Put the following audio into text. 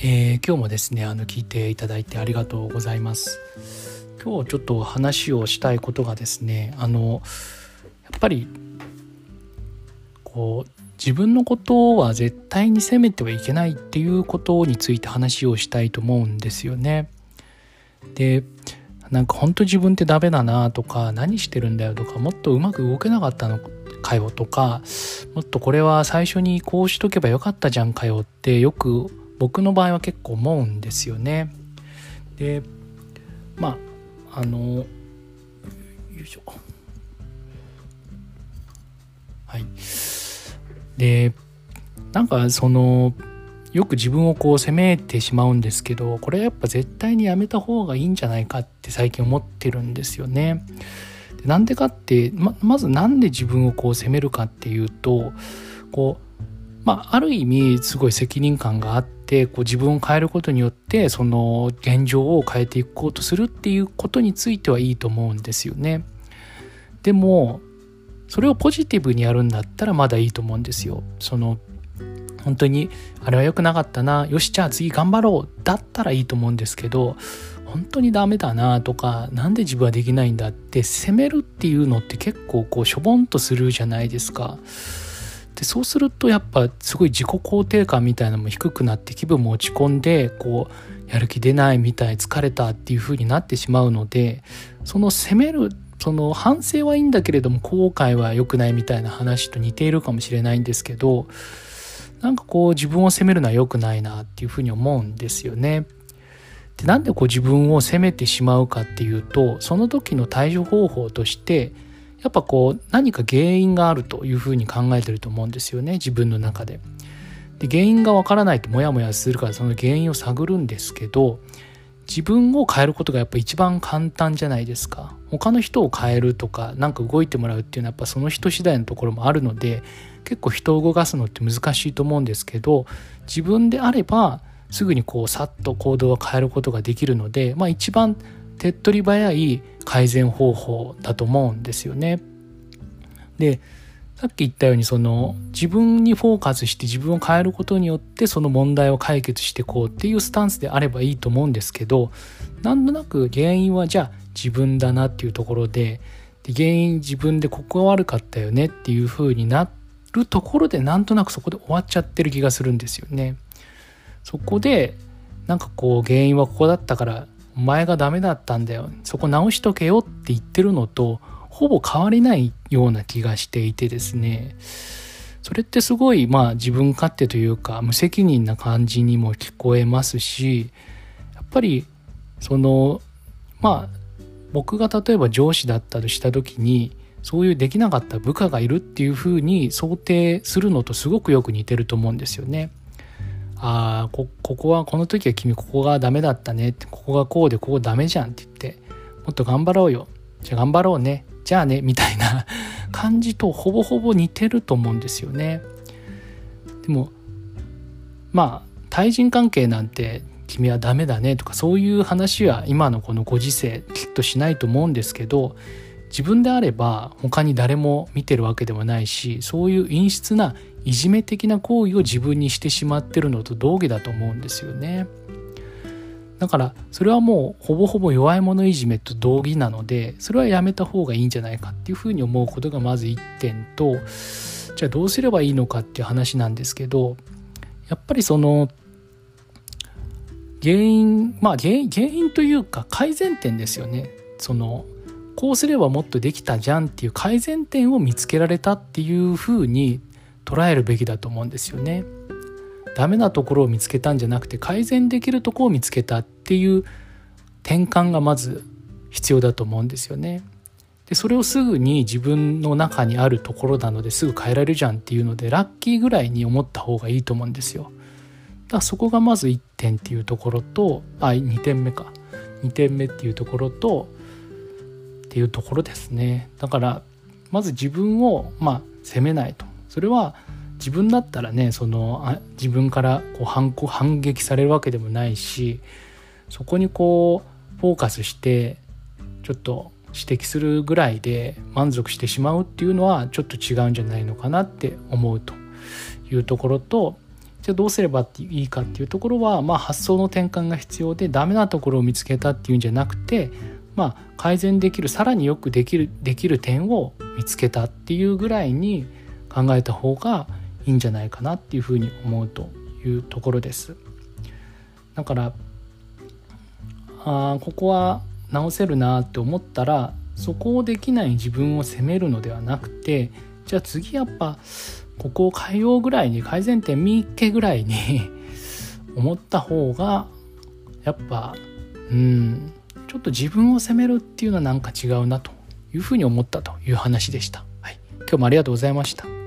えー、今日もですねあの聞いていただいてありがとうございます。今日ちょっと話をしたいことがですねあのやっぱりこう自分のことは絶対に責めてはいけないっていうことについて話をしたいと思うんですよね。でなんか本当自分ってダメだなとか何してるんだよとかもっとうまく動けなかったのかよとかもっとこれは最初にこうしとけばよかったじゃんかよってよく僕の場合は結構思うんですよね。でまああのよいしょはいでなんかそのよく自分をこう責めてしまうんですけどこれやっぱ絶対にやめた方がいいんじゃないかって最近思ってるんですよね。でなんでかってままず何で自分をこう責めるかっていうとこうまあある意味すごい責任感があってこう自分を変えることによってその現状を変えていこうとするっていうことについてはいいと思うんですよね。でもそれをポジティブにやるんだったらまだいいと思うんですよ。その本当にあれは良くなかったなよしじゃあ次頑張ろうだったらいいと思うんですけど本当にダメだなとか何で自分はできないんだって責めるっていうのって結構こうしょぼんとするじゃないですか。でそうするとやっぱすごい自己肯定感みたいなのも低くなって気分も落ち込んでこうやる気出ないみたい疲れたっていう風になってしまうのでその責めるその反省はいいんだけれども後悔は良くないみたいな話と似ているかもしれないんですけどなんかこう自分を責めるのは良くないなっていうふうに思うんですよね。でなんでこう自分を責めてしまうかっていうとその時の対処方法としてやっぱこう何か原因があるというふうに考えてると思うんですよね自分の中で。で原因がわからないとモヤモヤするからその原因を探るんですけど自分を変えることがやっぱ一番簡単じゃないですか他の人を変えるとか何か動いてもらうっていうのはやっぱその人次第のところもあるので結構人を動かすのって難しいと思うんですけど自分であればすぐにこうさっと行動を変えることができるので、まあ、一番手っ取り早い改善方法だと思うんですよね。でさっき言ったようにその自分にフォーカスして自分を変えることによってその問題を解決していこうっていうスタンスであればいいと思うんですけどなんとなく原因はじゃあ自分だなっていうところでで原因自分でここが悪かったよねっていう風になるところでなんとなくそこで終わっちゃってる気がするんですよね。そこでなんかこう原因はここだったからお前がダメだったんだよそこ直しとけよって言ってるのとほぼ変わりないような気がしていてですねそれってすごいまあ自分勝手というか無責任な感じにも聞こえますしやっぱりそのまあ僕が例えば上司だったとした時にそういうできなかった部下がいるっていうふうに想定するのとすごくよく似てると思うんですよね。ああここはこの時は君ここがダメだったね。ってここがこうでここダメじゃんって言ってもっと頑張ろうよ。じゃあ頑張ろうね。じゃあねみたいな感じとほぼほぼ似てると思うんですよね。でもまあ対人関係なんて君はダメだねとかそういう話は今のこのご時世きっとしないと思うんですけど自分であれば他に誰も見てるわけでもないしそういう陰湿ないじめ的な行為を自分にしてしまってるのと同義だと思うんですよね。だからそれはもうほぼほぼ弱い者いじめと同義なのでそれはやめた方がいいんじゃないかっていうふうに思うことがまず1点とじゃあどうすればいいのかっていう話なんですけどやっぱりその原因まあ原因原因というか改善点ですよねそのこうすればもっとできたじゃんっていう改善点を見つけられたっていうふうに捉えるべきだと思うんですよね。ダメなところを見つけたんじゃなくて改善できるところを見つけたっていう転換がまず必要だと思うんですよね。でそれをすぐに自分の中にあるところなのですぐ変えられるじゃんっていうのでラッキーぐらいに思った方がいいと思うんですよ。だからそこがまず1点っていうところとあ2点目か2点目っていうところとっていうところですね。だからまず自分をまあ責めないとそれは自分だったらねそのあ自分からこう反反撃されるわけでもないしそこにこうフォーカスしてちょっと指摘するぐらいで満足してしまうっていうのはちょっと違うんじゃないのかなって思うというところとじゃあどうすればいいかっていうところは、まあ、発想の転換が必要でダメなところを見つけたっていうんじゃなくて、まあ、改善できるさらによくできるできる点を見つけたっていうぐらいに考えた方がいいんじゃないかなっていうふうに思うというところです。だからあここは直せるなって思ったらそこをできない自分を責めるのではなくてじゃあ次やっぱここを変えようぐらいに改善点見っけぐらいに 思った方がやっぱうんちょっと自分を責めるっていうのはなんか違うなというふうに思ったという話でした。はい、今日もありがとうございました。